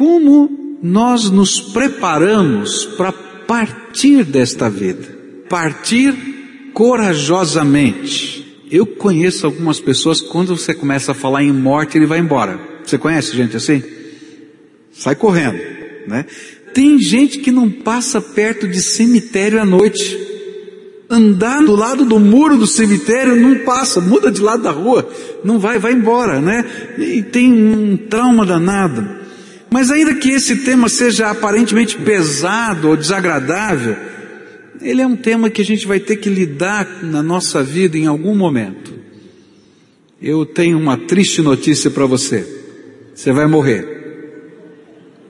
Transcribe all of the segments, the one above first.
como nós nos preparamos para partir desta vida, partir corajosamente. Eu conheço algumas pessoas quando você começa a falar em morte, ele vai embora. Você conhece gente assim? Sai correndo, né? Tem gente que não passa perto de cemitério à noite. Andar do lado do muro do cemitério não passa, muda de lado da rua, não vai, vai embora, né? E tem um trauma danado. Mas ainda que esse tema seja aparentemente pesado ou desagradável, ele é um tema que a gente vai ter que lidar na nossa vida em algum momento. Eu tenho uma triste notícia para você. Você vai morrer.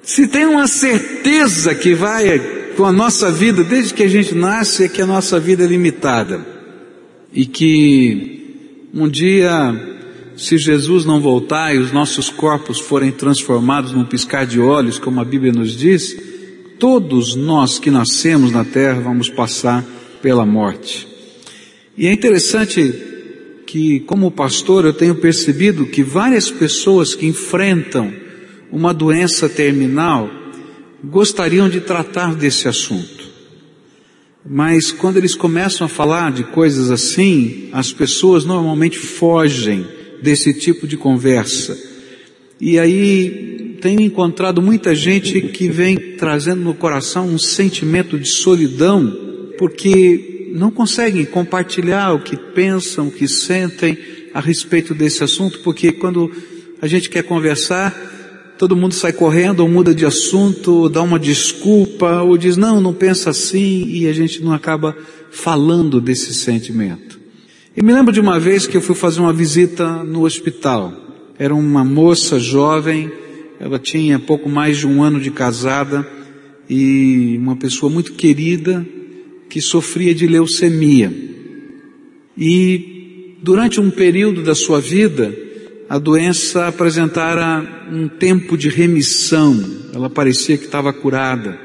Se tem uma certeza que vai com a nossa vida, desde que a gente nasce, é que a nossa vida é limitada. E que um dia, se Jesus não voltar e os nossos corpos forem transformados num piscar de olhos, como a Bíblia nos diz, todos nós que nascemos na terra vamos passar pela morte. E é interessante que, como pastor, eu tenho percebido que várias pessoas que enfrentam uma doença terminal gostariam de tratar desse assunto. Mas quando eles começam a falar de coisas assim, as pessoas normalmente fogem desse tipo de conversa. E aí tenho encontrado muita gente que vem trazendo no coração um sentimento de solidão, porque não conseguem compartilhar o que pensam, o que sentem a respeito desse assunto, porque quando a gente quer conversar, todo mundo sai correndo ou muda de assunto, ou dá uma desculpa, ou diz não, não pensa assim, e a gente não acaba falando desse sentimento. E me lembro de uma vez que eu fui fazer uma visita no hospital. Era uma moça jovem, ela tinha pouco mais de um ano de casada, e uma pessoa muito querida, que sofria de leucemia. E durante um período da sua vida, a doença apresentara um tempo de remissão, ela parecia que estava curada.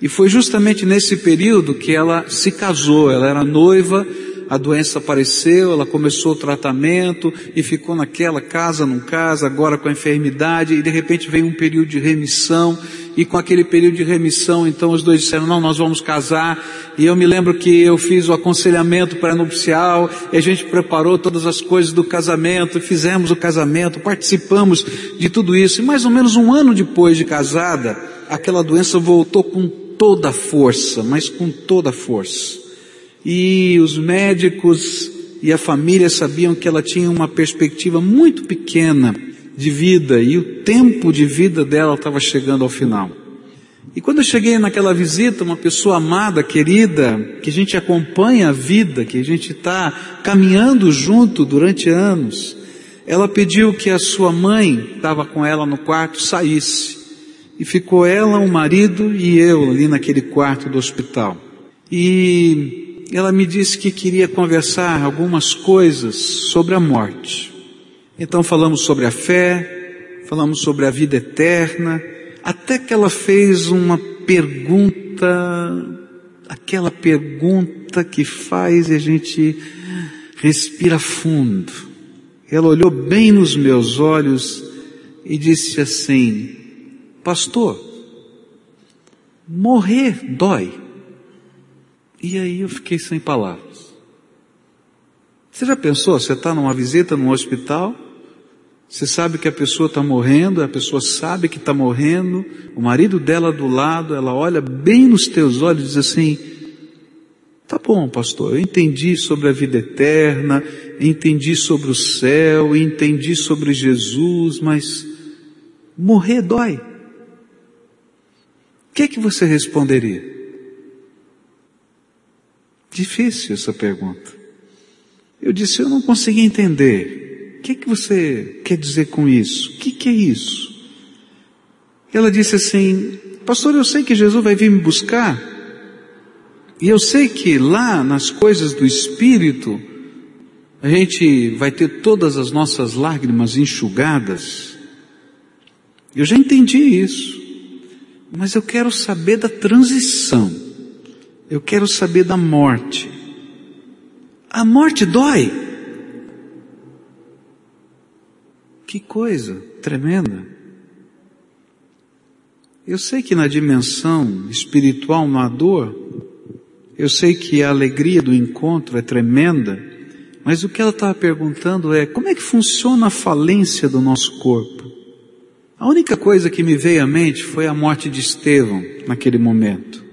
E foi justamente nesse período que ela se casou, ela era noiva a doença apareceu, ela começou o tratamento e ficou naquela casa, não casa, agora com a enfermidade e de repente veio um período de remissão e com aquele período de remissão então os dois disseram, não, nós vamos casar e eu me lembro que eu fiz o aconselhamento pré-nupcial e a gente preparou todas as coisas do casamento, fizemos o casamento, participamos de tudo isso e mais ou menos um ano depois de casada, aquela doença voltou com toda a força, mas com toda a força e os médicos e a família sabiam que ela tinha uma perspectiva muito pequena de vida e o tempo de vida dela estava chegando ao final. E quando eu cheguei naquela visita, uma pessoa amada, querida, que a gente acompanha a vida, que a gente está caminhando junto durante anos, ela pediu que a sua mãe, estava com ela no quarto, saísse. E ficou ela, o marido e eu ali naquele quarto do hospital. E ela me disse que queria conversar algumas coisas sobre a morte. Então falamos sobre a fé, falamos sobre a vida eterna, até que ela fez uma pergunta, aquela pergunta que faz a gente respira fundo. Ela olhou bem nos meus olhos e disse assim, pastor, morrer dói. E aí eu fiquei sem palavras. Você já pensou? Você está numa visita num hospital, você sabe que a pessoa está morrendo, a pessoa sabe que está morrendo, o marido dela do lado, ela olha bem nos teus olhos e diz assim, tá bom pastor, eu entendi sobre a vida eterna, entendi sobre o céu, entendi sobre Jesus, mas morrer dói. O que é que você responderia? Difícil essa pergunta. Eu disse, eu não consegui entender. O que, que você quer dizer com isso? O que, que é isso? Ela disse assim, pastor, eu sei que Jesus vai vir me buscar. E eu sei que lá nas coisas do Espírito, a gente vai ter todas as nossas lágrimas enxugadas. Eu já entendi isso. Mas eu quero saber da transição. Eu quero saber da morte. A morte dói. Que coisa tremenda. Eu sei que na dimensão espiritual não há dor, eu sei que a alegria do encontro é tremenda, mas o que ela estava perguntando é como é que funciona a falência do nosso corpo? A única coisa que me veio à mente foi a morte de Estevão naquele momento.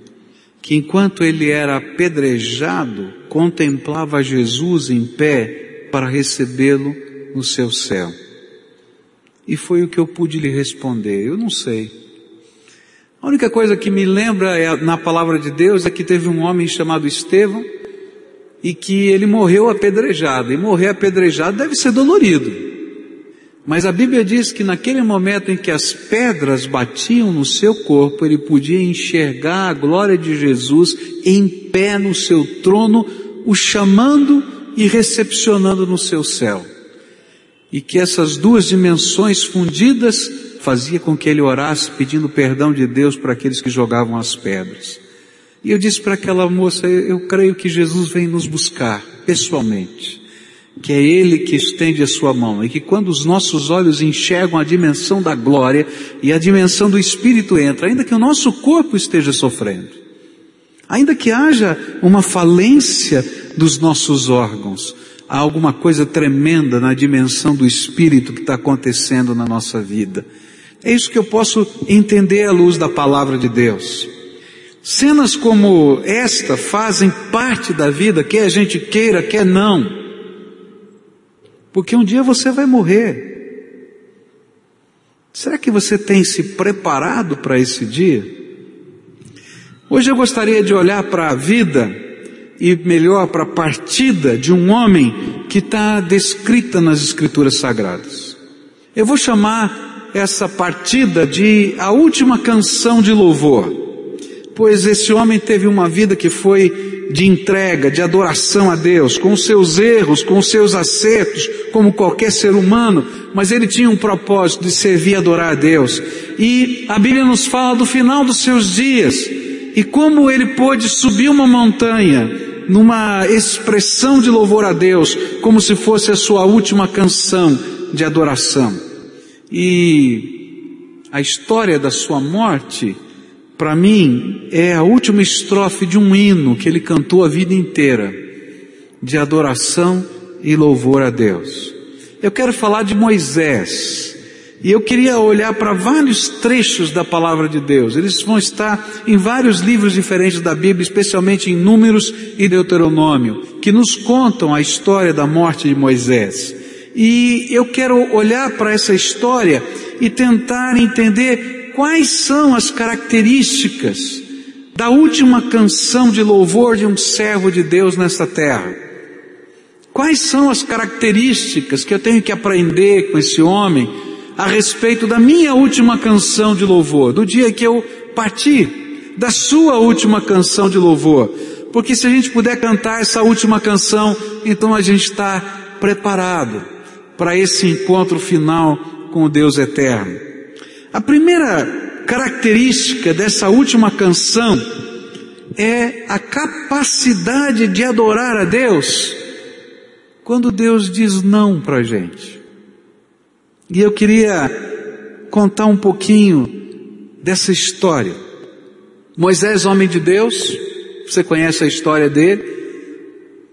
Que enquanto ele era apedrejado, contemplava Jesus em pé para recebê-lo no seu céu. E foi o que eu pude lhe responder. Eu não sei. A única coisa que me lembra é, na palavra de Deus é que teve um homem chamado Estevão e que ele morreu apedrejado. E morrer apedrejado deve ser dolorido. Mas a Bíblia diz que naquele momento em que as pedras batiam no seu corpo, ele podia enxergar a glória de Jesus em pé no seu trono, o chamando e recepcionando no seu céu. E que essas duas dimensões fundidas fazia com que ele orasse pedindo perdão de Deus para aqueles que jogavam as pedras. E eu disse para aquela moça, eu creio que Jesus vem nos buscar pessoalmente, que é Ele que estende a sua mão e que quando os nossos olhos enxergam a dimensão da glória e a dimensão do Espírito entra, ainda que o nosso corpo esteja sofrendo, ainda que haja uma falência dos nossos órgãos, há alguma coisa tremenda na dimensão do Espírito que está acontecendo na nossa vida. É isso que eu posso entender à luz da palavra de Deus. Cenas como esta fazem parte da vida, quer a gente queira, quer não. Porque um dia você vai morrer. Será que você tem se preparado para esse dia? Hoje eu gostaria de olhar para a vida e melhor para a partida de um homem que está descrita nas Escrituras Sagradas. Eu vou chamar essa partida de a última canção de louvor, pois esse homem teve uma vida que foi de entrega, de adoração a Deus, com os seus erros, com os seus acertos, como qualquer ser humano, mas ele tinha um propósito de servir e adorar a Deus. E a Bíblia nos fala do final dos seus dias e como ele pôde subir uma montanha numa expressão de louvor a Deus, como se fosse a sua última canção de adoração. E a história da sua morte, para mim, é a última estrofe de um hino que ele cantou a vida inteira, de adoração e louvor a Deus. Eu quero falar de Moisés. E eu queria olhar para vários trechos da palavra de Deus. Eles vão estar em vários livros diferentes da Bíblia, especialmente em Números e Deuteronômio, que nos contam a história da morte de Moisés. E eu quero olhar para essa história e tentar entender quais são as características da última canção de louvor de um servo de Deus nesta terra. Quais são as características que eu tenho que aprender com esse homem a respeito da minha última canção de louvor, do dia que eu parti, da sua última canção de louvor? Porque se a gente puder cantar essa última canção, então a gente está preparado para esse encontro final com o Deus eterno. A primeira característica dessa última canção é a capacidade de adorar a Deus quando Deus diz não para a gente. E eu queria contar um pouquinho dessa história. Moisés, homem de Deus, você conhece a história dele,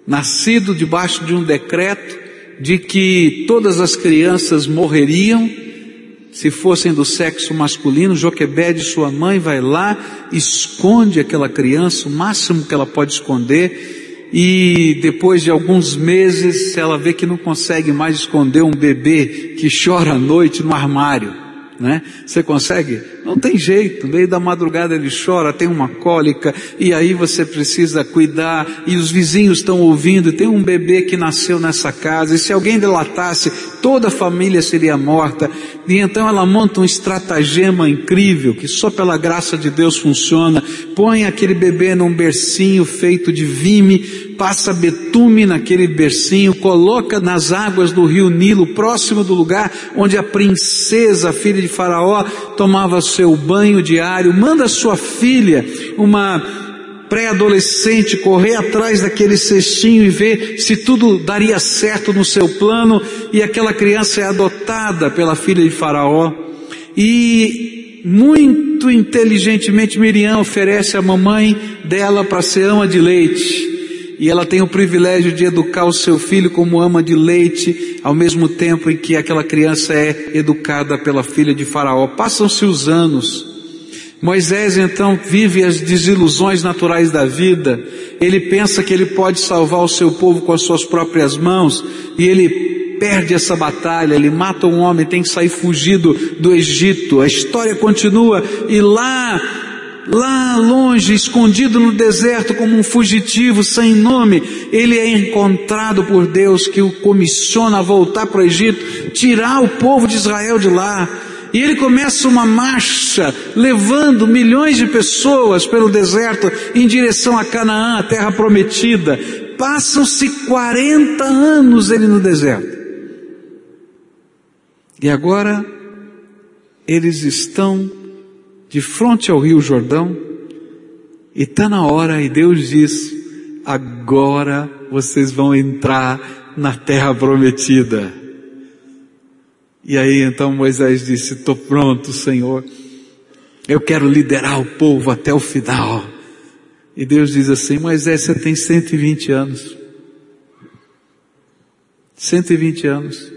nascido debaixo de um decreto, de que todas as crianças morreriam se fossem do sexo masculino, Joquebede, sua mãe, vai lá, esconde aquela criança, o máximo que ela pode esconder, e depois de alguns meses ela vê que não consegue mais esconder um bebê que chora à noite no armário né? Você consegue? Não tem jeito, no meio da madrugada ele chora, tem uma cólica, e aí você precisa cuidar, e os vizinhos estão ouvindo, tem um bebê que nasceu nessa casa, e se alguém delatasse, toda a família seria morta, e então ela monta um estratagema incrível, que só pela graça de Deus funciona, põe aquele bebê num bercinho feito de vime, passa betume naquele bercinho, coloca nas águas do rio Nilo, próximo do lugar onde a princesa, filha de Faraó, tomava seu banho diário, manda sua filha, uma pré-adolescente, correr atrás daquele cestinho e ver se tudo daria certo no seu plano, e aquela criança é adotada pela filha de Faraó. E muito inteligentemente, Miriam oferece a mamãe dela para ser ama de leite. E ela tem o privilégio de educar o seu filho como ama de leite, ao mesmo tempo em que aquela criança é educada pela filha de Faraó. Passam-se os anos. Moisés então vive as desilusões naturais da vida. Ele pensa que ele pode salvar o seu povo com as suas próprias mãos e ele perde essa batalha, ele mata um homem, tem que sair fugido do Egito. A história continua e lá, lá longe, escondido no deserto como um fugitivo sem nome, ele é encontrado por Deus que o comissiona a voltar para o Egito, tirar o povo de Israel de lá. E ele começa uma marcha, levando milhões de pessoas pelo deserto em direção a Canaã, a terra prometida. Passam-se 40 anos ele no deserto. E agora eles estão de frente ao Rio Jordão e está na hora e Deus diz: agora vocês vão entrar na terra prometida. E aí então Moisés disse: estou pronto, Senhor. Eu quero liderar o povo até o final. E Deus diz assim: Moisés, você tem 120 anos. 120 anos.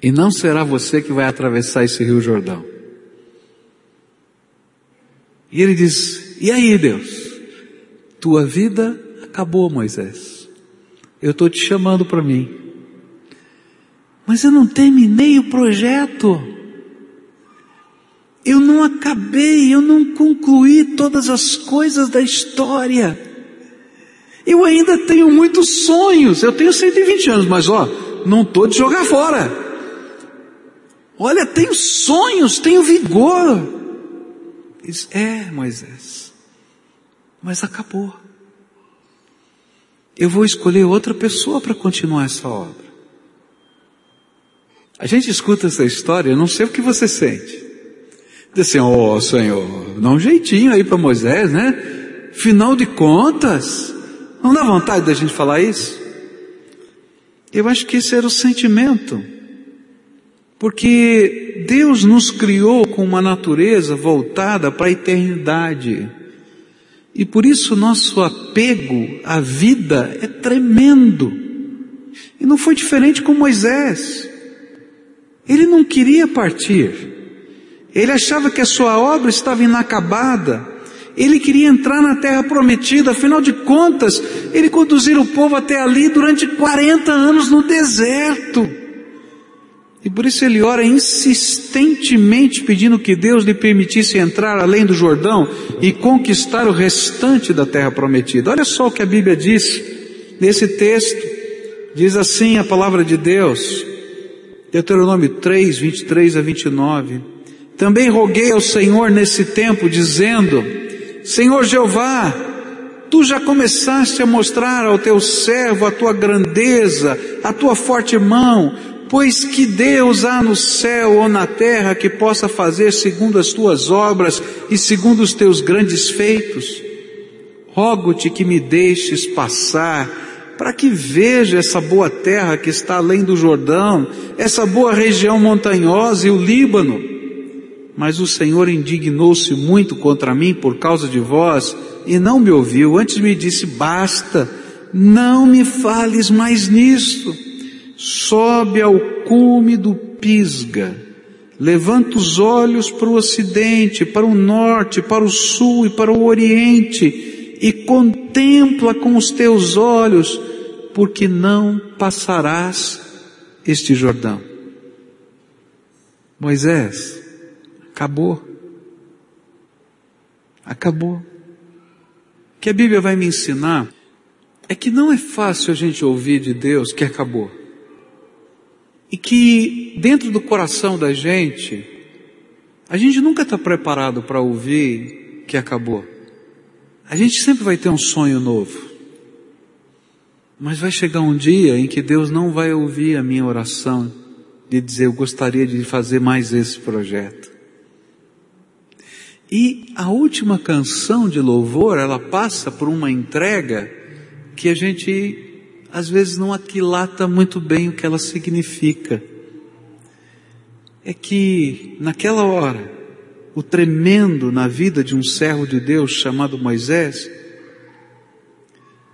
E não será você que vai atravessar esse rio Jordão. E ele diz: E aí, Deus? Tua vida acabou, Moisés. Eu estou te chamando para mim. Mas eu não terminei o projeto. Eu não acabei, eu não concluí todas as coisas da história. Eu ainda tenho muitos sonhos. Eu tenho 120 anos, mas ó, não estou de jogar fora. Olha, tenho sonhos, tenho vigor. Diz, é, Moisés, mas acabou. Eu vou escolher outra pessoa para continuar essa obra. A gente escuta essa história, eu não sei o que você sente. Diz assim, ó oh, Senhor, dá um jeitinho aí para Moisés, né? Final de contas, não dá vontade da gente falar isso? Eu acho que esse era o sentimento porque Deus nos criou com uma natureza voltada para a eternidade. E por isso nosso apego à vida é tremendo. E não foi diferente com Moisés. Ele não queria partir. Ele achava que a sua obra estava inacabada. Ele queria entrar na terra prometida, afinal de contas, ele conduziu o povo até ali durante 40 anos no deserto. E por isso ele ora insistentemente pedindo que Deus lhe permitisse entrar além do Jordão e conquistar o restante da terra prometida. Olha só o que a Bíblia diz nesse texto. Diz assim a palavra de Deus, Deuteronômio 3, 23 a 29. Também roguei ao Senhor nesse tempo, dizendo, Senhor Jeová, tu já começaste a mostrar ao teu servo a tua grandeza, a tua forte mão, Pois que Deus há no céu ou na terra que possa fazer segundo as tuas obras e segundo os teus grandes feitos? Rogo-te que me deixes passar, para que veja essa boa terra que está além do Jordão, essa boa região montanhosa e o Líbano. Mas o Senhor indignou-se muito contra mim por causa de vós e não me ouviu. Antes me disse: basta, não me fales mais nisto sobe ao cume do Pisga, levanta os olhos para o ocidente, para o norte, para o sul e para o oriente, e contempla com os teus olhos, porque não passarás este Jordão. Moisés, acabou. Acabou. O que a Bíblia vai me ensinar é que não é fácil a gente ouvir de Deus que acabou. E que dentro do coração da gente, a gente nunca está preparado para ouvir que acabou. A gente sempre vai ter um sonho novo. Mas vai chegar um dia em que Deus não vai ouvir a minha oração de dizer eu gostaria de fazer mais esse projeto. E a última canção de louvor, ela passa por uma entrega que a gente às vezes não aquilata muito bem o que ela significa. É que naquela hora o tremendo na vida de um servo de Deus chamado Moisés,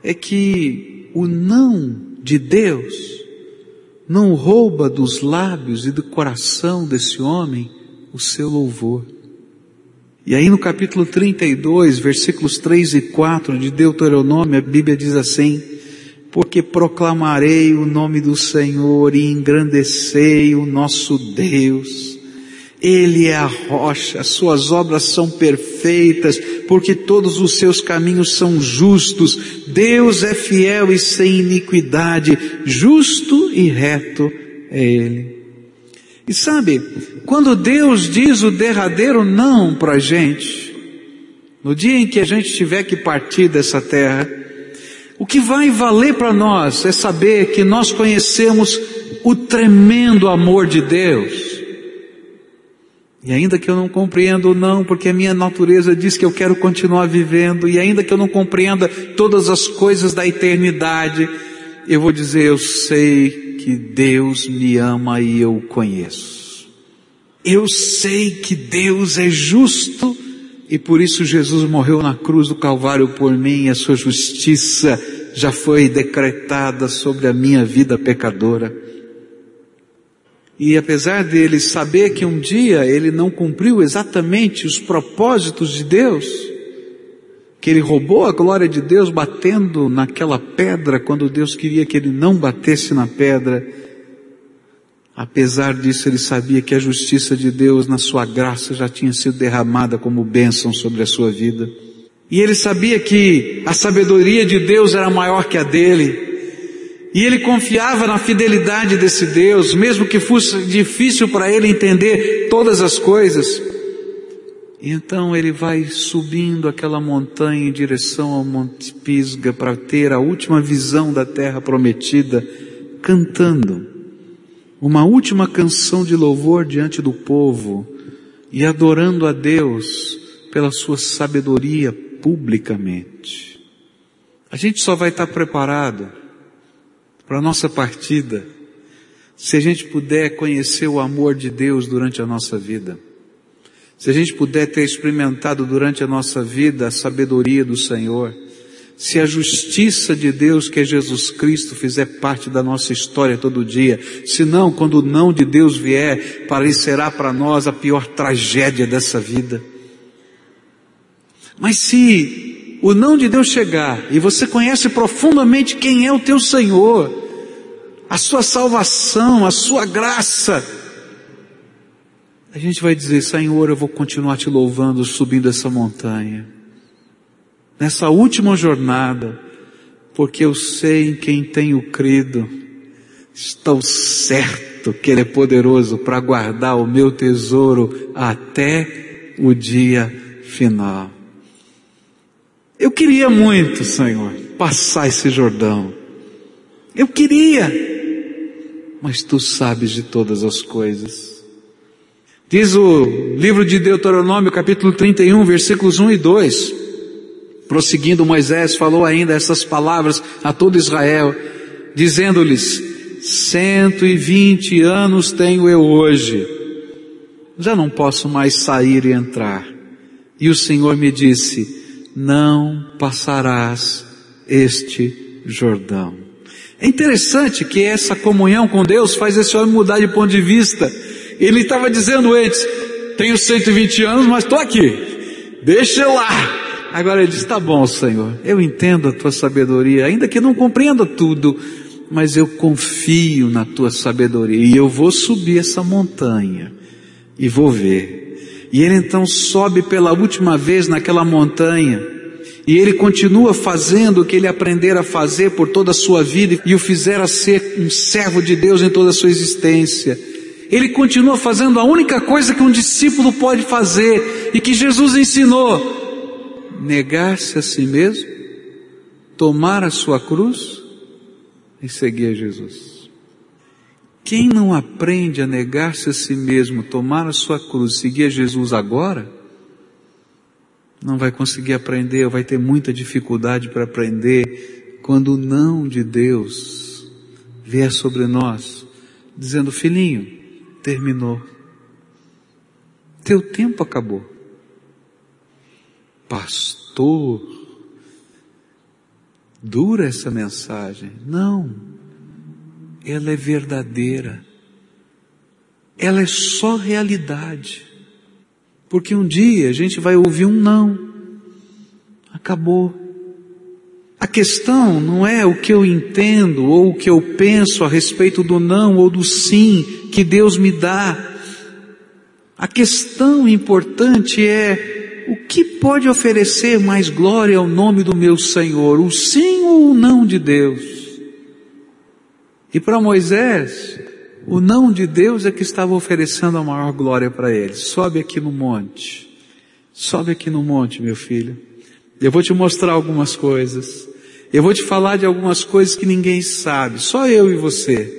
é que o não de Deus não rouba dos lábios e do coração desse homem o seu louvor. E aí no capítulo 32, versículos 3 e 4 de Deuteronômio, a Bíblia diz assim, porque proclamarei o nome do Senhor e engrandecei o nosso Deus. Ele é a rocha, suas obras são perfeitas, porque todos os seus caminhos são justos. Deus é fiel e sem iniquidade, justo e reto é Ele. E sabe, quando Deus diz o derradeiro não para a gente, no dia em que a gente tiver que partir dessa terra, o que vai valer para nós é saber que nós conhecemos o tremendo amor de Deus. E ainda que eu não compreenda o não, porque a minha natureza diz que eu quero continuar vivendo, e ainda que eu não compreenda todas as coisas da eternidade, eu vou dizer, eu sei que Deus me ama e eu o conheço. Eu sei que Deus é justo e por isso Jesus morreu na cruz do Calvário por mim e a sua justiça já foi decretada sobre a minha vida pecadora. E apesar dele saber que um dia ele não cumpriu exatamente os propósitos de Deus, que ele roubou a glória de Deus batendo naquela pedra quando Deus queria que ele não batesse na pedra. Apesar disso, ele sabia que a justiça de Deus na sua graça já tinha sido derramada como bênção sobre a sua vida. E ele sabia que a sabedoria de Deus era maior que a dele. E ele confiava na fidelidade desse Deus, mesmo que fosse difícil para ele entender todas as coisas. E então ele vai subindo aquela montanha em direção ao Monte Pisga para ter a última visão da terra prometida, cantando uma última canção de louvor diante do povo e adorando a Deus pela sua sabedoria publicamente. A gente só vai estar preparado para a nossa partida se a gente puder conhecer o amor de Deus durante a nossa vida. Se a gente puder ter experimentado durante a nossa vida a sabedoria do Senhor, se a justiça de Deus, que é Jesus Cristo, fizer parte da nossa história todo dia, se não, quando o não de Deus vier, parecerá para nós a pior tragédia dessa vida. Mas se o não de Deus chegar e você conhece profundamente quem é o teu Senhor, a sua salvação, a sua graça, a gente vai dizer, Senhor, eu vou continuar te louvando subindo essa montanha. Nessa última jornada, porque eu sei em quem tenho crido, estou certo que Ele é poderoso para guardar o meu tesouro até o dia final. Eu queria muito, Senhor, passar esse Jordão. Eu queria, mas Tu sabes de todas as coisas. Diz o livro de Deuteronômio, capítulo 31, versículos 1 e 2. Prosseguindo, Moisés falou ainda essas palavras a todo Israel, dizendo-lhes, cento e vinte anos tenho eu hoje, já não posso mais sair e entrar. E o Senhor me disse, não passarás este Jordão. É interessante que essa comunhão com Deus faz esse homem mudar de ponto de vista. Ele estava dizendo antes, tenho 120 anos, mas estou aqui. Deixa lá. Agora ele diz, tá bom, Senhor, eu entendo a tua sabedoria, ainda que não compreenda tudo, mas eu confio na tua sabedoria e eu vou subir essa montanha e vou ver. E ele então sobe pela última vez naquela montanha e ele continua fazendo o que ele aprendera a fazer por toda a sua vida e o fizera ser um servo de Deus em toda a sua existência ele continua fazendo a única coisa que um discípulo pode fazer e que Jesus ensinou: negar-se a si mesmo, tomar a sua cruz e seguir a Jesus. Quem não aprende a negar-se a si mesmo, tomar a sua cruz, seguir a Jesus agora, não vai conseguir aprender, vai ter muita dificuldade para aprender quando o não de Deus vier sobre nós, dizendo, filhinho, terminou. Teu tempo acabou. Pastor, dura essa mensagem. Não, ela é verdadeira. Ela é só realidade. Porque um dia a gente vai ouvir um não. Acabou. A questão não é o que eu entendo ou o que eu penso a respeito do não ou do sim que Deus me dá. A questão importante é o que pode oferecer mais glória ao nome do meu Senhor, o sim ou o não de Deus? E para Moisés, o não de Deus é que estava oferecendo a maior glória para ele. Sobe aqui no monte. Sobe aqui no monte, meu filho. Eu vou te mostrar algumas coisas. Eu vou te falar de algumas coisas que ninguém sabe, só eu e você.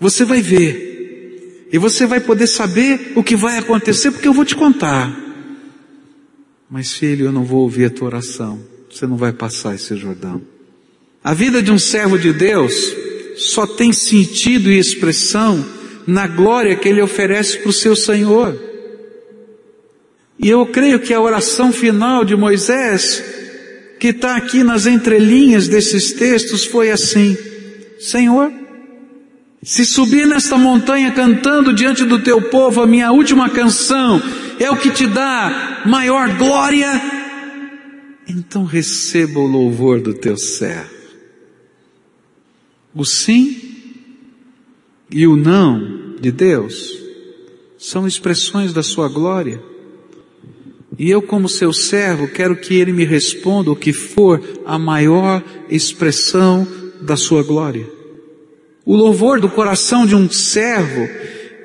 Você vai ver. E você vai poder saber o que vai acontecer porque eu vou te contar. Mas filho, eu não vou ouvir a tua oração. Você não vai passar esse Jordão. A vida de um servo de Deus só tem sentido e expressão na glória que ele oferece para o seu Senhor. E eu creio que a oração final de Moisés, que está aqui nas entrelinhas desses textos, foi assim: Senhor, se subir nesta montanha cantando diante do teu povo a minha última canção é o que te dá maior glória, então receba o louvor do teu servo. O sim e o não de Deus são expressões da sua glória. E eu, como seu servo, quero que ele me responda o que for a maior expressão da sua glória. O louvor do coração de um servo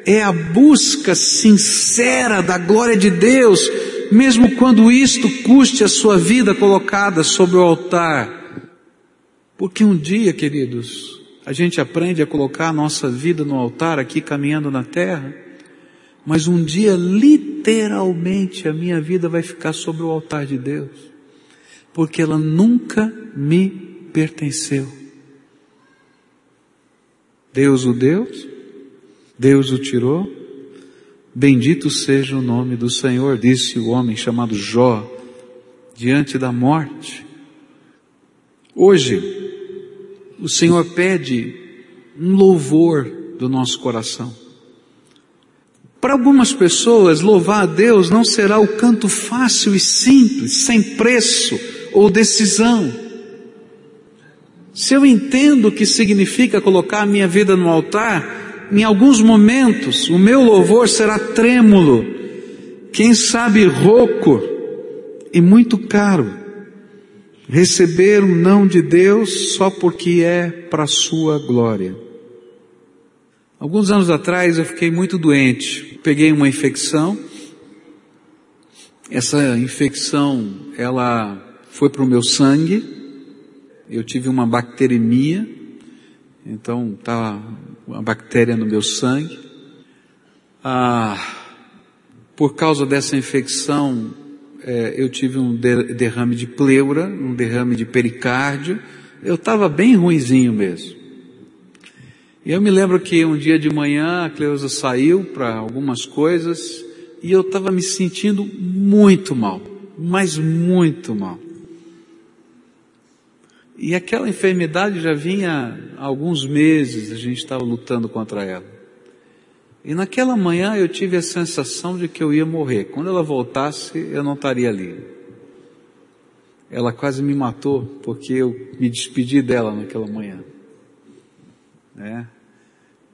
é a busca sincera da glória de Deus, mesmo quando isto custe a sua vida colocada sobre o altar. Porque um dia, queridos, a gente aprende a colocar a nossa vida no altar aqui caminhando na terra, mas um dia literalmente a minha vida vai ficar sobre o altar de Deus, porque ela nunca me pertenceu. Deus o deu, Deus o tirou. Bendito seja o nome do Senhor, disse o homem chamado Jó, diante da morte. Hoje, o Senhor pede um louvor do nosso coração. Para algumas pessoas, louvar a Deus não será o canto fácil e simples, sem preço ou decisão. Se eu entendo o que significa colocar a minha vida no altar, em alguns momentos o meu louvor será trêmulo, quem sabe rouco e muito caro. Receber um não de Deus só porque é para sua glória. Alguns anos atrás eu fiquei muito doente, peguei uma infecção. Essa infecção, ela foi para o meu sangue, eu tive uma bacteremia, então estava tá uma bactéria no meu sangue. Ah, por causa dessa infecção, é, eu tive um derrame de pleura, um derrame de pericárdio. Eu estava bem ruizinho mesmo. E eu me lembro que um dia de manhã a Cleusa saiu para algumas coisas e eu estava me sentindo muito mal, mas muito mal. E aquela enfermidade já vinha há alguns meses, a gente estava lutando contra ela. E naquela manhã eu tive a sensação de que eu ia morrer. Quando ela voltasse, eu não estaria ali. Ela quase me matou porque eu me despedi dela naquela manhã. Né?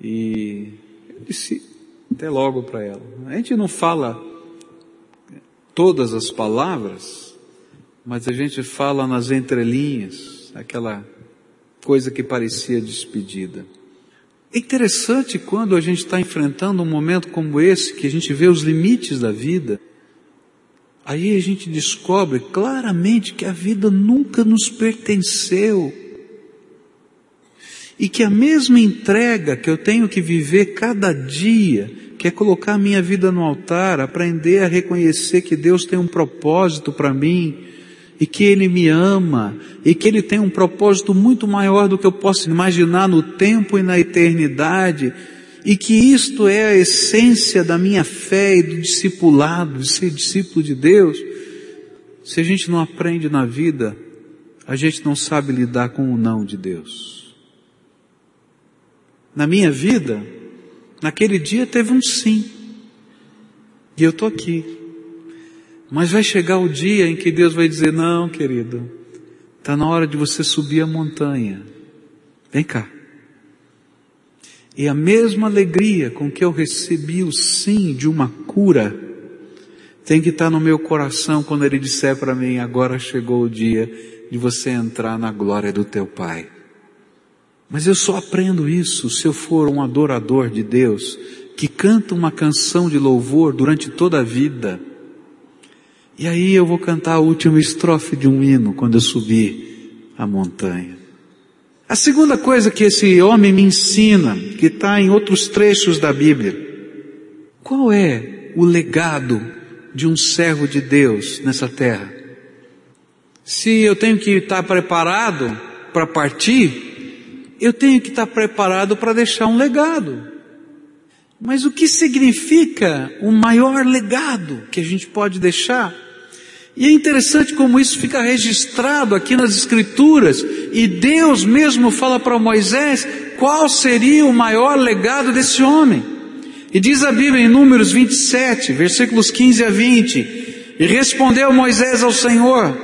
E eu disse até logo para ela. A gente não fala todas as palavras, mas a gente fala nas entrelinhas aquela coisa que parecia despedida. É interessante quando a gente está enfrentando um momento como esse, que a gente vê os limites da vida, aí a gente descobre claramente que a vida nunca nos pertenceu. E que a mesma entrega que eu tenho que viver cada dia, que é colocar a minha vida no altar, aprender a reconhecer que Deus tem um propósito para mim, e que Ele me ama e que Ele tem um propósito muito maior do que eu posso imaginar no tempo e na eternidade e que isto é a essência da minha fé e do discipulado, de ser discípulo de Deus, se a gente não aprende na vida, a gente não sabe lidar com o não de Deus. Na minha vida, naquele dia teve um sim. E eu estou aqui. Mas vai chegar o dia em que Deus vai dizer, não, querido, está na hora de você subir a montanha. Vem cá. E a mesma alegria com que eu recebi o sim de uma cura, tem que estar no meu coração quando Ele disser para mim, agora chegou o dia de você entrar na glória do teu Pai. Mas eu só aprendo isso se eu for um adorador de Deus, que canta uma canção de louvor durante toda a vida. E aí eu vou cantar a última estrofe de um hino quando eu subir a montanha. A segunda coisa que esse homem me ensina, que está em outros trechos da Bíblia, qual é o legado de um servo de Deus nessa terra? Se eu tenho que estar preparado para partir, eu tenho que estar preparado para deixar um legado. Mas o que significa o maior legado que a gente pode deixar? E é interessante como isso fica registrado aqui nas Escrituras, e Deus mesmo fala para Moisés qual seria o maior legado desse homem. E diz a Bíblia em Números 27, versículos 15 a 20: E respondeu Moisés ao Senhor: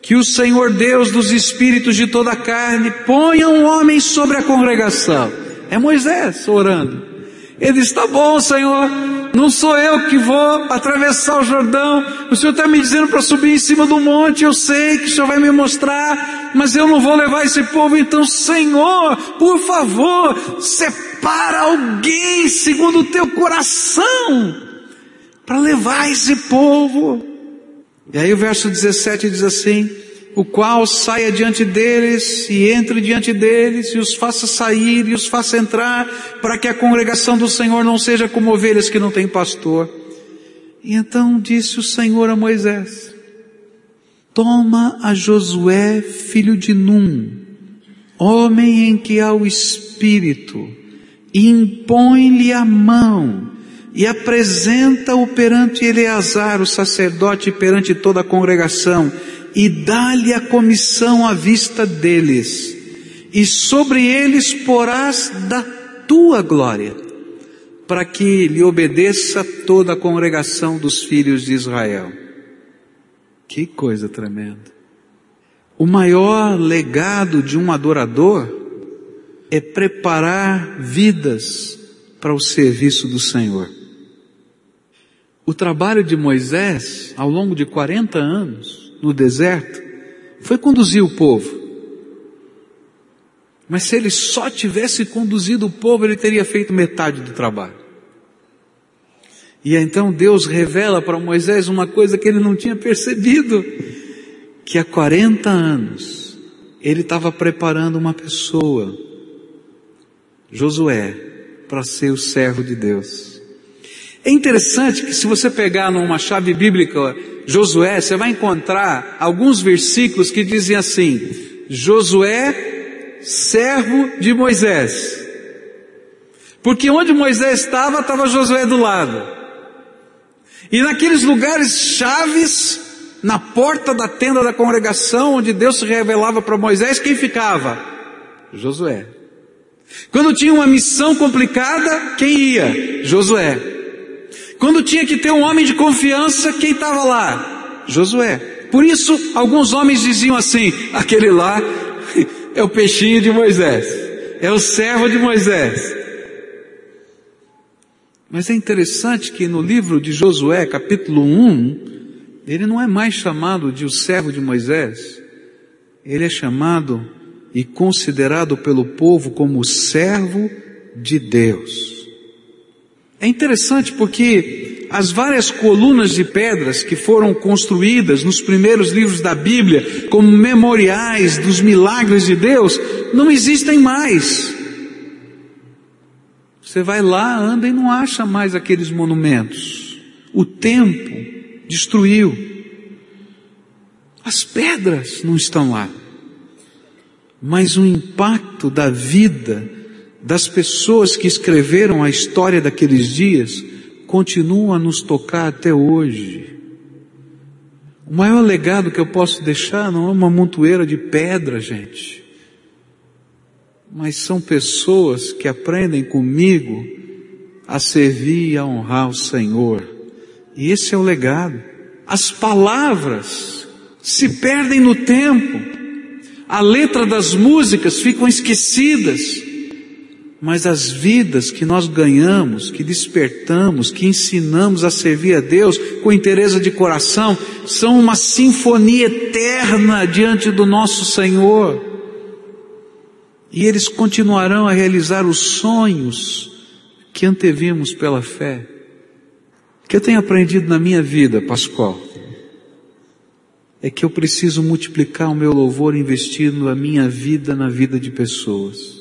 Que o Senhor Deus dos espíritos de toda a carne ponha um homem sobre a congregação. É Moisés orando. Ele diz: Tá bom, Senhor, não sou eu que vou atravessar o Jordão. O Senhor está me dizendo para subir em cima do monte. Eu sei que o Senhor vai me mostrar, mas eu não vou levar esse povo. Então, Senhor, por favor, separa alguém segundo o teu coração para levar esse povo. E aí o verso 17 diz assim: o qual saia diante deles e entre diante deles e os faça sair e os faça entrar, para que a congregação do Senhor não seja como ovelhas que não têm pastor. E então disse o Senhor a Moisés, toma a Josué, filho de Num, homem em que há o Espírito, e impõe-lhe a mão, e apresenta-o perante Eleazar, o sacerdote, perante toda a congregação, e dá-lhe a comissão à vista deles, e sobre eles porás da tua glória, para que lhe obedeça toda a congregação dos filhos de Israel. Que coisa tremenda. O maior legado de um adorador é preparar vidas para o serviço do Senhor. O trabalho de Moisés, ao longo de 40 anos, no deserto foi conduzir o povo. Mas se ele só tivesse conduzido o povo, ele teria feito metade do trabalho. E então Deus revela para Moisés uma coisa que ele não tinha percebido, que há 40 anos ele estava preparando uma pessoa, Josué, para ser o servo de Deus. É interessante que se você pegar numa chave bíblica Josué, você vai encontrar alguns versículos que dizem assim: Josué, servo de Moisés. Porque onde Moisés estava, estava Josué do lado. E naqueles lugares chaves, na porta da tenda da congregação, onde Deus se revelava para Moisés, quem ficava? Josué. Quando tinha uma missão complicada, quem ia? Josué. Quando tinha que ter um homem de confiança, quem estava lá? Josué. Por isso, alguns homens diziam assim: aquele lá é o peixinho de Moisés, é o servo de Moisés. Mas é interessante que no livro de Josué, capítulo 1, ele não é mais chamado de o servo de Moisés, ele é chamado e considerado pelo povo como servo de Deus. É interessante porque as várias colunas de pedras que foram construídas nos primeiros livros da Bíblia como memoriais dos milagres de Deus não existem mais. Você vai lá, anda e não acha mais aqueles monumentos. O tempo destruiu. As pedras não estão lá. Mas o impacto da vida das pessoas que escreveram a história daqueles dias continuam a nos tocar até hoje. O maior legado que eu posso deixar não é uma montoeira de pedra, gente, mas são pessoas que aprendem comigo a servir e a honrar o Senhor. E esse é o legado. As palavras se perdem no tempo, a letra das músicas ficam esquecidas, mas as vidas que nós ganhamos, que despertamos, que ensinamos a servir a Deus com interesse de coração, são uma sinfonia eterna diante do nosso Senhor. E eles continuarão a realizar os sonhos que antevimos pela fé. O que eu tenho aprendido na minha vida, Pascoal, é que eu preciso multiplicar o meu louvor investindo a minha vida na vida de pessoas.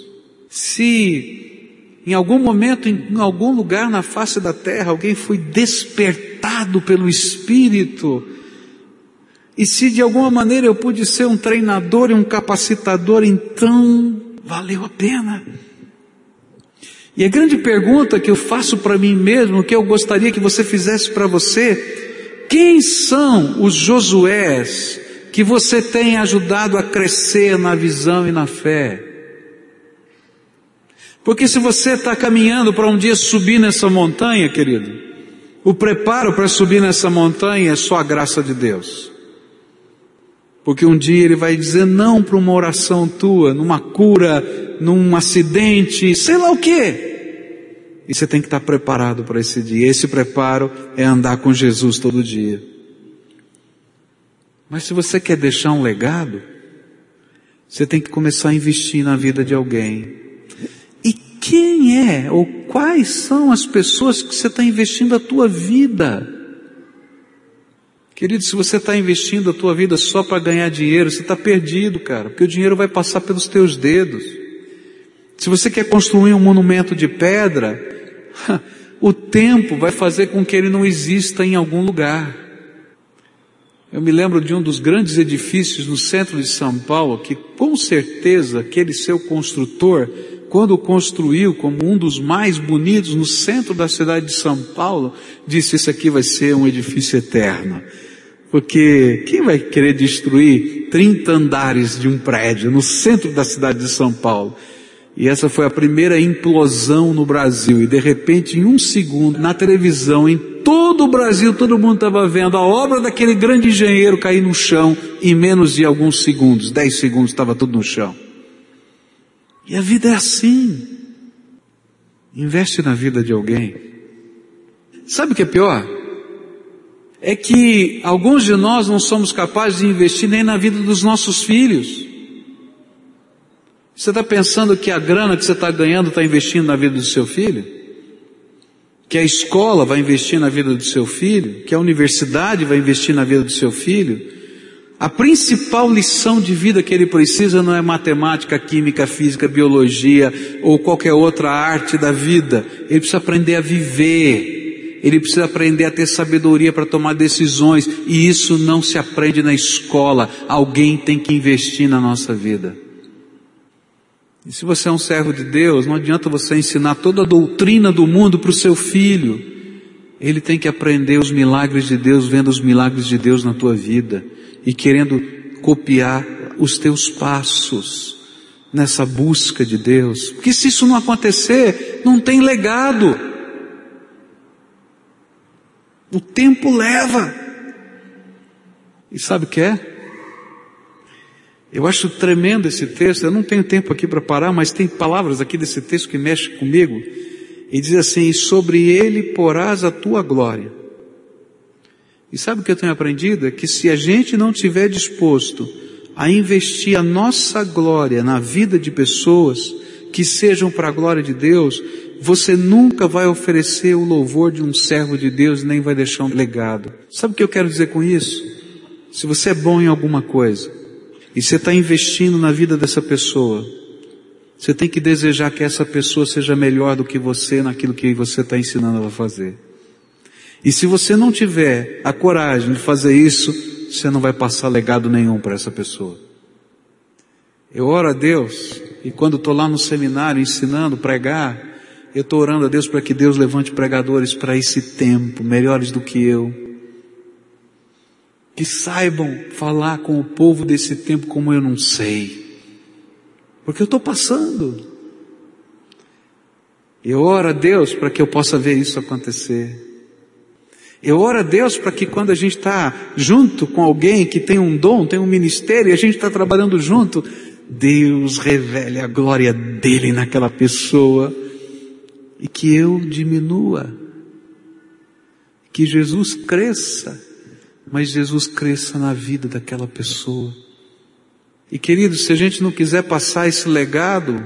Se em algum momento, em algum lugar na face da terra, alguém foi despertado pelo Espírito, e se de alguma maneira eu pude ser um treinador e um capacitador, então valeu a pena. E a grande pergunta que eu faço para mim mesmo, que eu gostaria que você fizesse para você, quem são os Josués que você tem ajudado a crescer na visão e na fé? Porque se você está caminhando para um dia subir nessa montanha, querido, o preparo para subir nessa montanha é só a graça de Deus. Porque um dia ele vai dizer não para uma oração tua, numa cura, num acidente, sei lá o quê. E você tem que estar preparado para esse dia. Esse preparo é andar com Jesus todo dia. Mas se você quer deixar um legado, você tem que começar a investir na vida de alguém quem é ou quais são as pessoas que você está investindo a tua vida? Querido, se você está investindo a tua vida só para ganhar dinheiro, você está perdido, cara, porque o dinheiro vai passar pelos teus dedos. Se você quer construir um monumento de pedra, o tempo vai fazer com que ele não exista em algum lugar. Eu me lembro de um dos grandes edifícios no centro de São Paulo, que com certeza aquele seu construtor quando construiu como um dos mais bonitos no centro da cidade de São Paulo, disse isso aqui vai ser um edifício eterno. Porque quem vai querer destruir 30 andares de um prédio no centro da cidade de São Paulo? E essa foi a primeira implosão no Brasil. E de repente, em um segundo, na televisão, em todo o Brasil, todo mundo estava vendo a obra daquele grande engenheiro cair no chão em menos de alguns segundos. Dez segundos estava tudo no chão. E a vida é assim. Investe na vida de alguém. Sabe o que é pior? É que alguns de nós não somos capazes de investir nem na vida dos nossos filhos. Você está pensando que a grana que você está ganhando está investindo na vida do seu filho? Que a escola vai investir na vida do seu filho? Que a universidade vai investir na vida do seu filho? A principal lição de vida que ele precisa não é matemática, química, física, biologia ou qualquer outra arte da vida. Ele precisa aprender a viver. Ele precisa aprender a ter sabedoria para tomar decisões. E isso não se aprende na escola. Alguém tem que investir na nossa vida. E se você é um servo de Deus, não adianta você ensinar toda a doutrina do mundo para o seu filho. Ele tem que aprender os milagres de Deus, vendo os milagres de Deus na tua vida e querendo copiar os teus passos nessa busca de Deus. Porque se isso não acontecer, não tem legado. O tempo leva. E sabe o que é? Eu acho tremendo esse texto, eu não tenho tempo aqui para parar, mas tem palavras aqui desse texto que mexe comigo. E diz assim: sobre ele porás a tua glória e sabe o que eu tenho aprendido? É que se a gente não tiver disposto a investir a nossa glória na vida de pessoas que sejam para a glória de Deus, você nunca vai oferecer o louvor de um servo de Deus nem vai deixar um legado. Sabe o que eu quero dizer com isso? Se você é bom em alguma coisa e você está investindo na vida dessa pessoa, você tem que desejar que essa pessoa seja melhor do que você naquilo que você está ensinando ela a fazer. E se você não tiver a coragem de fazer isso, você não vai passar legado nenhum para essa pessoa. Eu oro a Deus E quando estou lá no seminário ensinando, pregar, eu estou orando a Deus para que Deus levante pregadores para esse tempo, melhores do que eu. Que saibam falar com o povo desse tempo como eu não sei. Porque eu estou passando. Eu oro a Deus para que eu possa ver isso acontecer. Eu oro a Deus para que quando a gente está junto com alguém que tem um dom, tem um ministério, e a gente está trabalhando junto, Deus revele a glória dele naquela pessoa e que eu diminua, que Jesus cresça, mas Jesus cresça na vida daquela pessoa. E queridos, se a gente não quiser passar esse legado,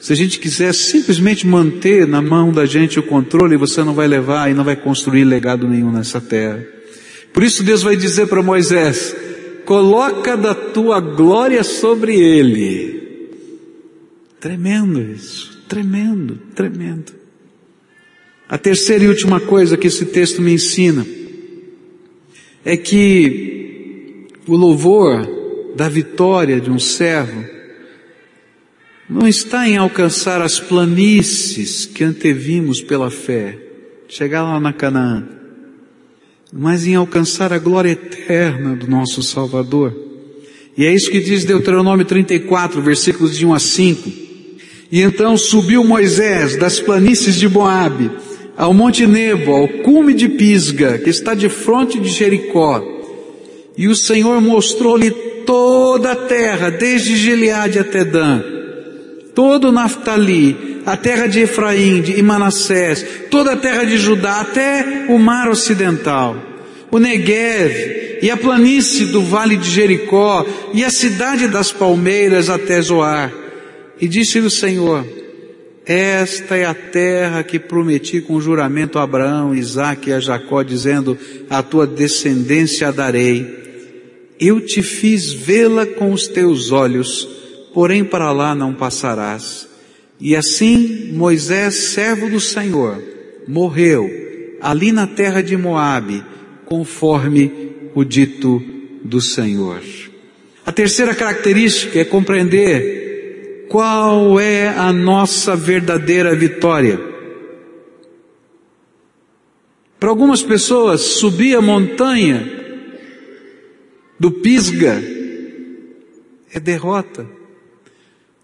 se a gente quiser simplesmente manter na mão da gente o controle, você não vai levar e não vai construir legado nenhum nessa terra. Por isso Deus vai dizer para Moisés, coloca da tua glória sobre ele. Tremendo isso, tremendo, tremendo. A terceira e última coisa que esse texto me ensina é que o louvor da vitória de um servo não está em alcançar as planícies que antevimos pela fé, chegar lá na Canaã, mas em alcançar a glória eterna do nosso Salvador. E é isso que diz Deuteronômio 34, versículos de 1 a 5. E então subiu Moisés das planícies de Moabe, ao Monte Nebo, ao cume de Pisga, que está de fronte de Jericó. E o Senhor mostrou-lhe toda a terra, desde Gileade até Dan todo Naftali, a terra de Efraim e Manassés, toda a terra de Judá, até o mar ocidental, o Negev e a planície do vale de Jericó e a cidade das palmeiras até Zoar. E disse-lhe o Senhor, esta é a terra que prometi com juramento a Abraão, Isaque e a Jacó, dizendo, a tua descendência darei. Eu te fiz vê-la com os teus olhos, porém para lá não passarás. E assim Moisés, servo do Senhor, morreu ali na terra de Moabe, conforme o dito do Senhor. A terceira característica é compreender qual é a nossa verdadeira vitória. Para algumas pessoas, subir a montanha do Pisga é derrota.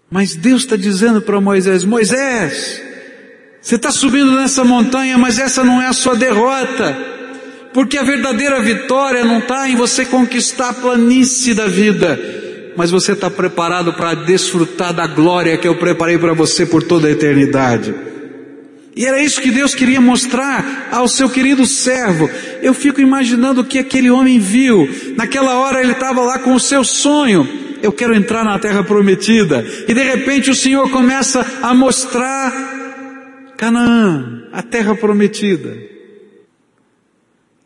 Mas Deus está dizendo para Moisés, Moisés, você está subindo nessa montanha, mas essa não é a sua derrota, porque a verdadeira vitória não está em você conquistar a planície da vida, mas você está preparado para desfrutar da glória que eu preparei para você por toda a eternidade. E era isso que Deus queria mostrar ao seu querido servo. Eu fico imaginando o que aquele homem viu. Naquela hora ele estava lá com o seu sonho eu quero entrar na terra prometida. E de repente o Senhor começa a mostrar Canaã, a terra prometida.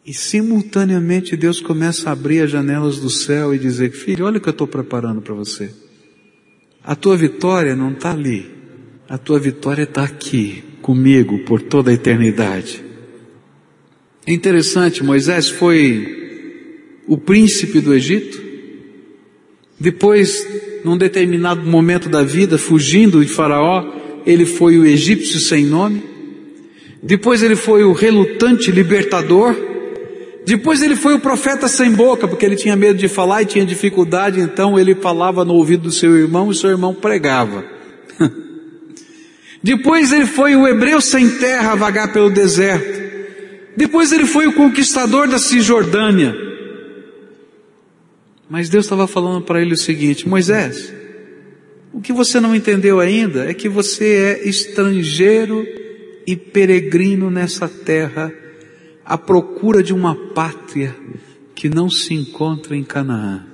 E simultaneamente Deus começa a abrir as janelas do céu e dizer, filho, olha o que eu estou preparando para você. A tua vitória não está ali. A tua vitória está aqui, comigo, por toda a eternidade. É interessante, Moisés foi o príncipe do Egito, depois, num determinado momento da vida, fugindo de Faraó, ele foi o egípcio sem nome. Depois ele foi o relutante libertador. Depois ele foi o profeta sem boca, porque ele tinha medo de falar e tinha dificuldade, então ele falava no ouvido do seu irmão e seu irmão pregava. Depois ele foi o hebreu sem terra a vagar pelo deserto. Depois ele foi o conquistador da Cisjordânia. Mas Deus estava falando para ele o seguinte: Moisés, o que você não entendeu ainda é que você é estrangeiro e peregrino nessa terra, à procura de uma pátria que não se encontra em Canaã.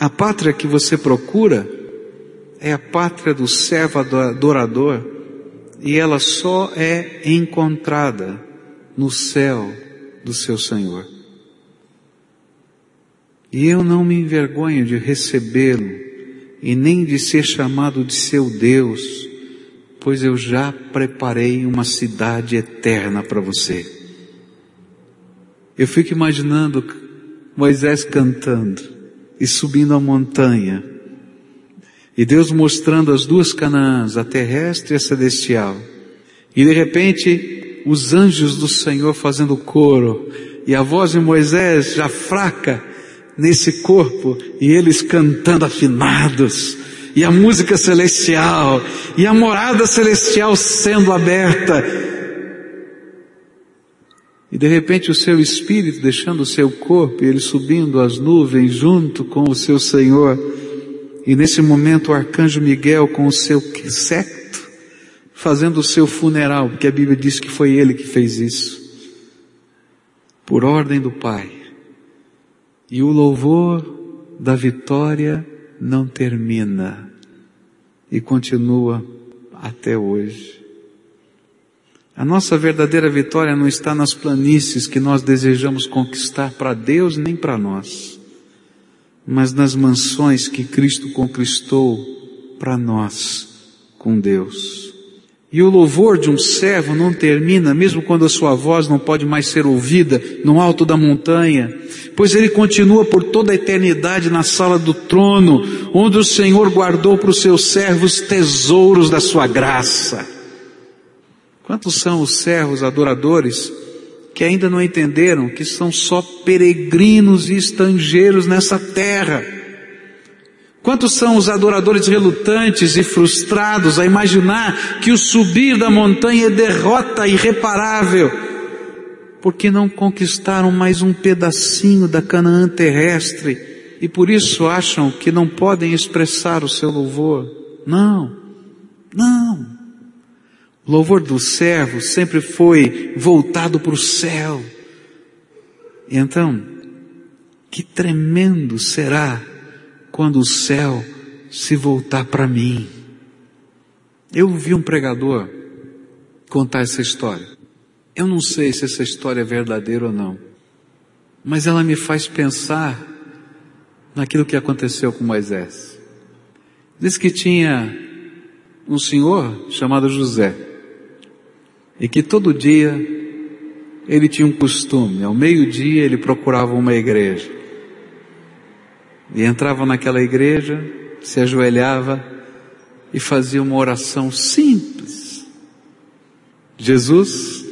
A pátria que você procura é a pátria do servo adorador e ela só é encontrada no céu do seu Senhor. E eu não me envergonho de recebê-lo e nem de ser chamado de seu Deus, pois eu já preparei uma cidade eterna para você. Eu fico imaginando Moisés cantando e subindo a montanha, E Deus mostrando as duas Canaãs, a terrestre e a celestial. E de repente, os anjos do Senhor fazendo coro, e a voz de Moisés já fraca nesse corpo, e eles cantando afinados, e a música celestial, e a morada celestial sendo aberta. E de repente o seu espírito deixando o seu corpo, e ele subindo as nuvens junto com o seu Senhor. E nesse momento o arcanjo Miguel com o seu secto, fazendo o seu funeral, porque a Bíblia diz que foi ele que fez isso. Por ordem do Pai. E o louvor da vitória não termina e continua até hoje. A nossa verdadeira vitória não está nas planícies que nós desejamos conquistar para Deus nem para nós, mas nas mansões que Cristo conquistou para nós com Deus. E o louvor de um servo não termina, mesmo quando a sua voz não pode mais ser ouvida no alto da montanha, pois ele continua por toda a eternidade na sala do trono, onde o Senhor guardou para os seus servos tesouros da sua graça. Quantos são os servos adoradores que ainda não entenderam que são só peregrinos e estrangeiros nessa terra? Quantos são os adoradores relutantes e frustrados a imaginar que o subir da montanha é derrota irreparável, porque não conquistaram mais um pedacinho da Canaã terrestre e por isso acham que não podem expressar o seu louvor? Não, não. O louvor do servo sempre foi voltado para o céu. E então, que tremendo será quando o céu se voltar para mim. Eu vi um pregador contar essa história. Eu não sei se essa história é verdadeira ou não, mas ela me faz pensar naquilo que aconteceu com Moisés. Diz que tinha um senhor chamado José, e que todo dia ele tinha um costume, ao meio-dia ele procurava uma igreja. E entrava naquela igreja, se ajoelhava e fazia uma oração simples. Jesus,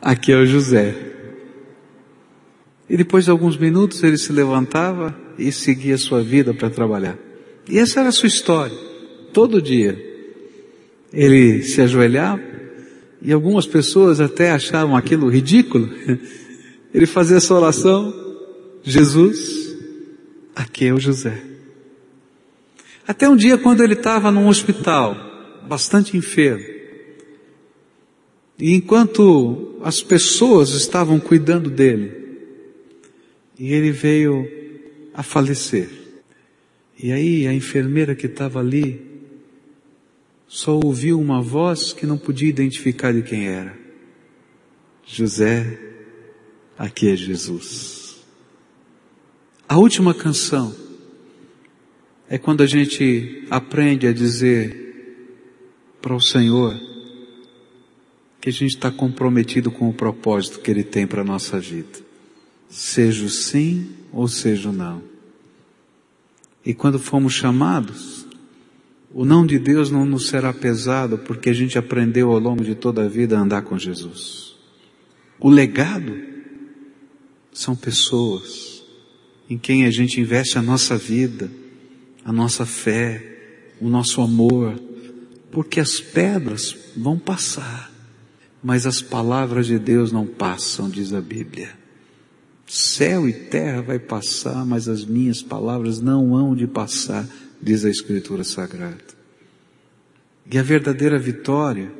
aqui é o José. E depois de alguns minutos ele se levantava e seguia sua vida para trabalhar. E essa era a sua história. Todo dia. Ele se ajoelhava e algumas pessoas até achavam aquilo ridículo. Ele fazia essa oração, Jesus, Aqui é o José. Até um dia quando ele estava num hospital, bastante enfermo, e enquanto as pessoas estavam cuidando dele, e ele veio a falecer. E aí a enfermeira que estava ali só ouviu uma voz que não podia identificar de quem era. José, aqui é Jesus. A última canção é quando a gente aprende a dizer para o Senhor que a gente está comprometido com o propósito que Ele tem para a nossa vida. Seja o sim ou seja o não. E quando fomos chamados, o não de Deus não nos será pesado porque a gente aprendeu ao longo de toda a vida a andar com Jesus. O legado são pessoas em quem a gente investe a nossa vida, a nossa fé, o nosso amor, porque as pedras vão passar, mas as palavras de Deus não passam, diz a Bíblia. Céu e terra vai passar, mas as minhas palavras não hão de passar, diz a Escritura Sagrada. E a verdadeira vitória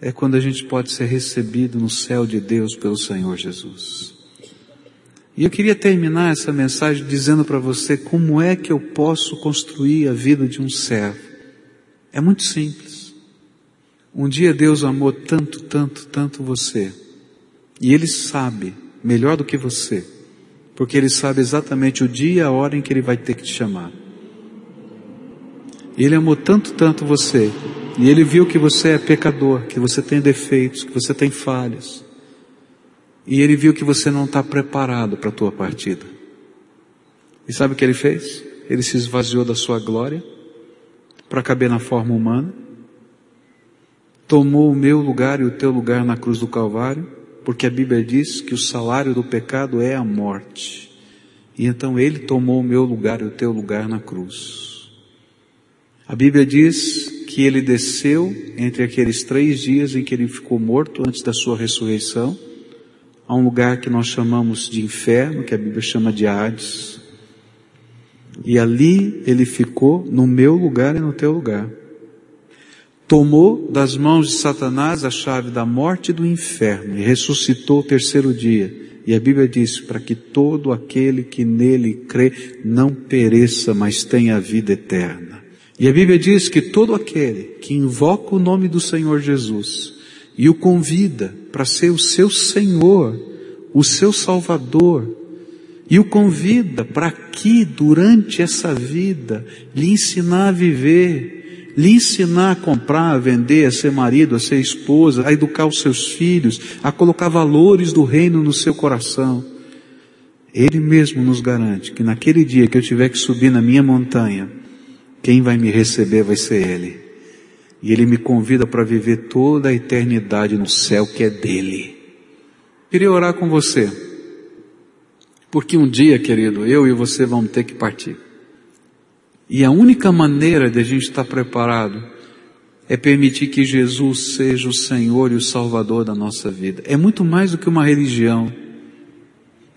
é quando a gente pode ser recebido no céu de Deus pelo Senhor Jesus. E eu queria terminar essa mensagem dizendo para você como é que eu posso construir a vida de um servo. É muito simples. Um dia Deus amou tanto, tanto, tanto você. E Ele sabe, melhor do que você, porque Ele sabe exatamente o dia e a hora em que Ele vai ter que te chamar. Ele amou tanto, tanto você, e Ele viu que você é pecador, que você tem defeitos, que você tem falhas. E ele viu que você não está preparado para a tua partida. E sabe o que ele fez? ele se esvaziou da sua glória para caber na forma humana, tomou o meu lugar e o teu lugar na cruz do Calvário, porque a Bíblia diz que o salário do pecado é a morte. E então ele tomou o meu lugar e o teu lugar na cruz. A Bíblia diz que ele desceu entre aqueles três dias em que ele ficou morto antes da sua ressurreição, a um lugar que nós chamamos de inferno, que a Bíblia chama de Hades. E ali ele ficou no meu lugar e no teu lugar. Tomou das mãos de Satanás a chave da morte e do inferno e ressuscitou o terceiro dia. E a Bíblia diz, para que todo aquele que nele crê não pereça, mas tenha vida eterna. E a Bíblia diz que todo aquele que invoca o nome do Senhor Jesus e o convida para ser o seu Senhor, o seu Salvador, e o convida para que durante essa vida lhe ensinar a viver, lhe ensinar a comprar, a vender, a ser marido, a ser esposa, a educar os seus filhos, a colocar valores do reino no seu coração. Ele mesmo nos garante que naquele dia que eu tiver que subir na minha montanha, quem vai me receber vai ser Ele. E Ele me convida para viver toda a eternidade no céu que é dele. Queria orar com você. Porque um dia, querido, eu e você vamos ter que partir. E a única maneira de a gente estar preparado é permitir que Jesus seja o Senhor e o Salvador da nossa vida. É muito mais do que uma religião.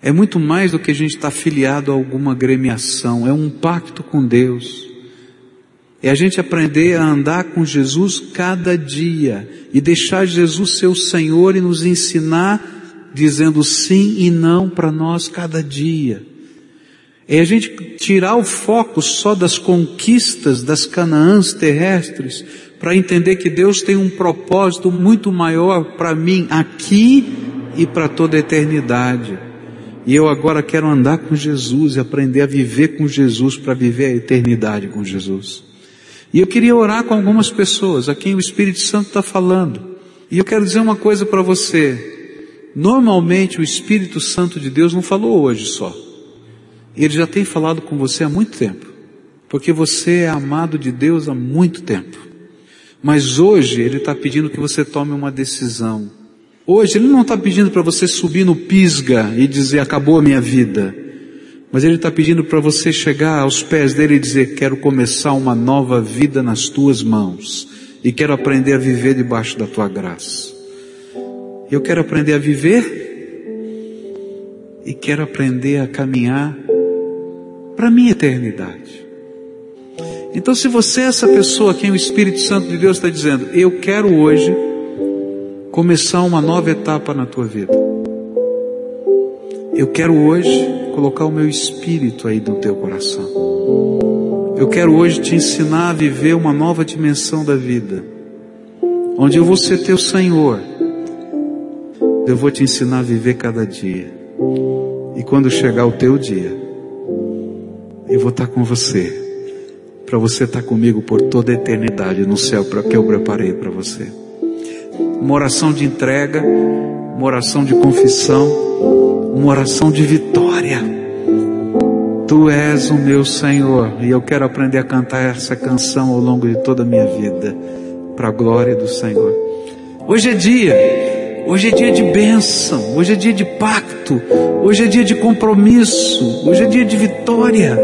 É muito mais do que a gente estar afiliado a alguma gremiação. É um pacto com Deus. É a gente aprender a andar com Jesus cada dia e deixar Jesus ser o Senhor e nos ensinar dizendo sim e não para nós cada dia. É a gente tirar o foco só das conquistas das Canaãs terrestres para entender que Deus tem um propósito muito maior para mim aqui e para toda a eternidade. E eu agora quero andar com Jesus e aprender a viver com Jesus para viver a eternidade com Jesus. E eu queria orar com algumas pessoas a quem o Espírito Santo está falando. E eu quero dizer uma coisa para você. Normalmente o Espírito Santo de Deus não falou hoje só. Ele já tem falado com você há muito tempo. Porque você é amado de Deus há muito tempo. Mas hoje Ele está pedindo que você tome uma decisão. Hoje Ele não está pedindo para você subir no pisga e dizer acabou a minha vida. Mas Ele está pedindo para você chegar aos pés dele e dizer quero começar uma nova vida nas tuas mãos. E quero aprender a viver debaixo da tua graça. Eu quero aprender a viver e quero aprender a caminhar para a minha eternidade. Então, se você é essa pessoa a quem o Espírito Santo de Deus está dizendo, eu quero hoje começar uma nova etapa na tua vida. Eu quero hoje colocar o meu espírito aí no teu coração. Eu quero hoje te ensinar a viver uma nova dimensão da vida, onde eu vou ser teu Senhor eu vou te ensinar a viver cada dia. E quando chegar o teu dia, eu vou estar com você. Para você estar comigo por toda a eternidade no céu para que eu preparei para você. Uma oração de entrega, uma oração de confissão, uma oração de vitória. Tu és o meu Senhor e eu quero aprender a cantar essa canção ao longo de toda a minha vida, para a glória do Senhor. Hoje é dia Hoje é dia de bênção, hoje é dia de pacto, hoje é dia de compromisso, hoje é dia de vitória,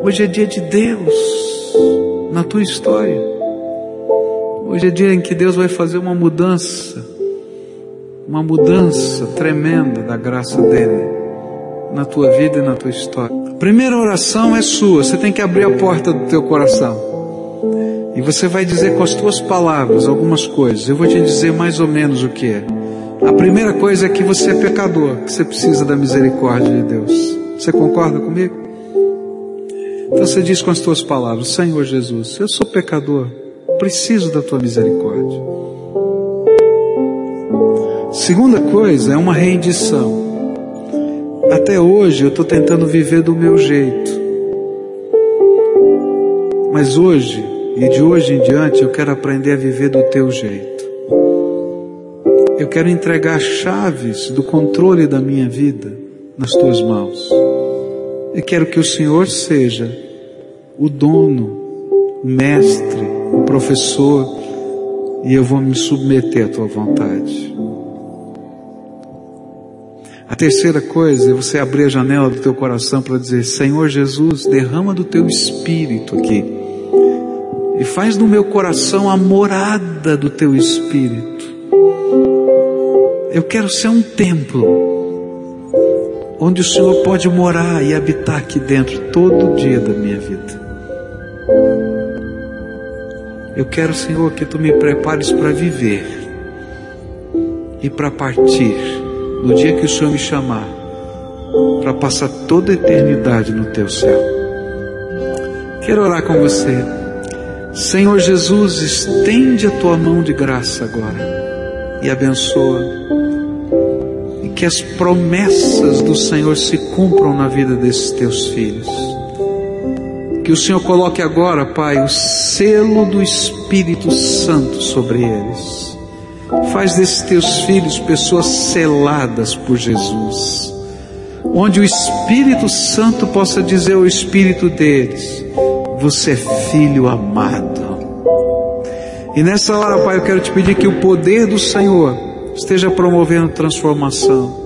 hoje é dia de Deus na tua história. Hoje é dia em que Deus vai fazer uma mudança, uma mudança tremenda da graça dele na tua vida e na tua história. Primeira oração é sua, você tem que abrir a porta do teu coração. E você vai dizer com as tuas palavras algumas coisas. Eu vou te dizer mais ou menos o que é. A primeira coisa é que você é pecador, que você precisa da misericórdia de Deus. Você concorda comigo? Então você diz com as tuas palavras: Senhor Jesus, eu sou pecador, preciso da tua misericórdia. Segunda coisa é uma rendição. Até hoje eu estou tentando viver do meu jeito. Mas hoje e de hoje em diante eu quero aprender a viver do teu jeito. Eu quero entregar chaves do controle da minha vida nas tuas mãos. Eu quero que o Senhor seja o dono, o mestre, o professor, e eu vou me submeter à tua vontade. A terceira coisa é você abrir a janela do teu coração para dizer: Senhor Jesus, derrama do teu espírito aqui e faz no meu coração a morada do teu espírito. Eu quero ser um templo onde o Senhor pode morar e habitar aqui dentro todo dia da minha vida. Eu quero, Senhor, que tu me prepares para viver e para partir no dia que o Senhor me chamar, para passar toda a eternidade no teu céu. Quero orar com você. Senhor Jesus, estende a tua mão de graça agora e abençoa. E que as promessas do Senhor se cumpram na vida desses teus filhos. Que o Senhor coloque agora, Pai, o selo do Espírito Santo sobre eles. Faz desses teus filhos pessoas seladas por Jesus. Onde o Espírito Santo possa dizer ao Espírito deles: Você é filho amado. E nessa hora, Pai, eu quero te pedir que o poder do Senhor esteja promovendo transformação.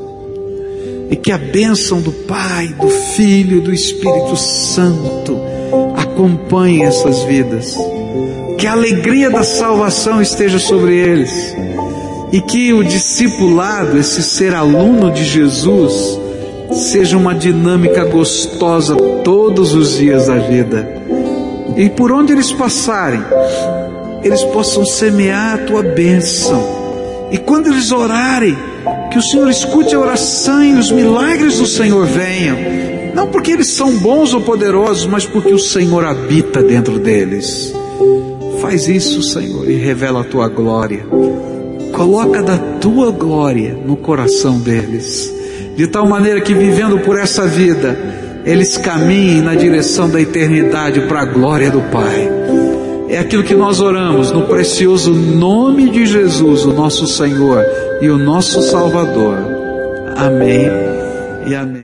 E que a bênção do Pai, do Filho, do Espírito Santo acompanhe essas vidas. Que a alegria da salvação esteja sobre eles. E que o discipulado, esse ser aluno de Jesus, seja uma dinâmica gostosa todos os dias da vida. E por onde eles passarem, eles possam semear a tua bênção. E quando eles orarem, que o Senhor escute a oração e os milagres do Senhor venham não porque eles são bons ou poderosos, mas porque o Senhor habita dentro deles. Faz isso, Senhor, e revela a tua glória. Coloca da tua glória no coração deles, de tal maneira que vivendo por essa vida, eles caminhem na direção da eternidade para a glória do Pai. É aquilo que nós oramos no precioso nome de Jesus, o nosso Senhor e o nosso Salvador. Amém e amém.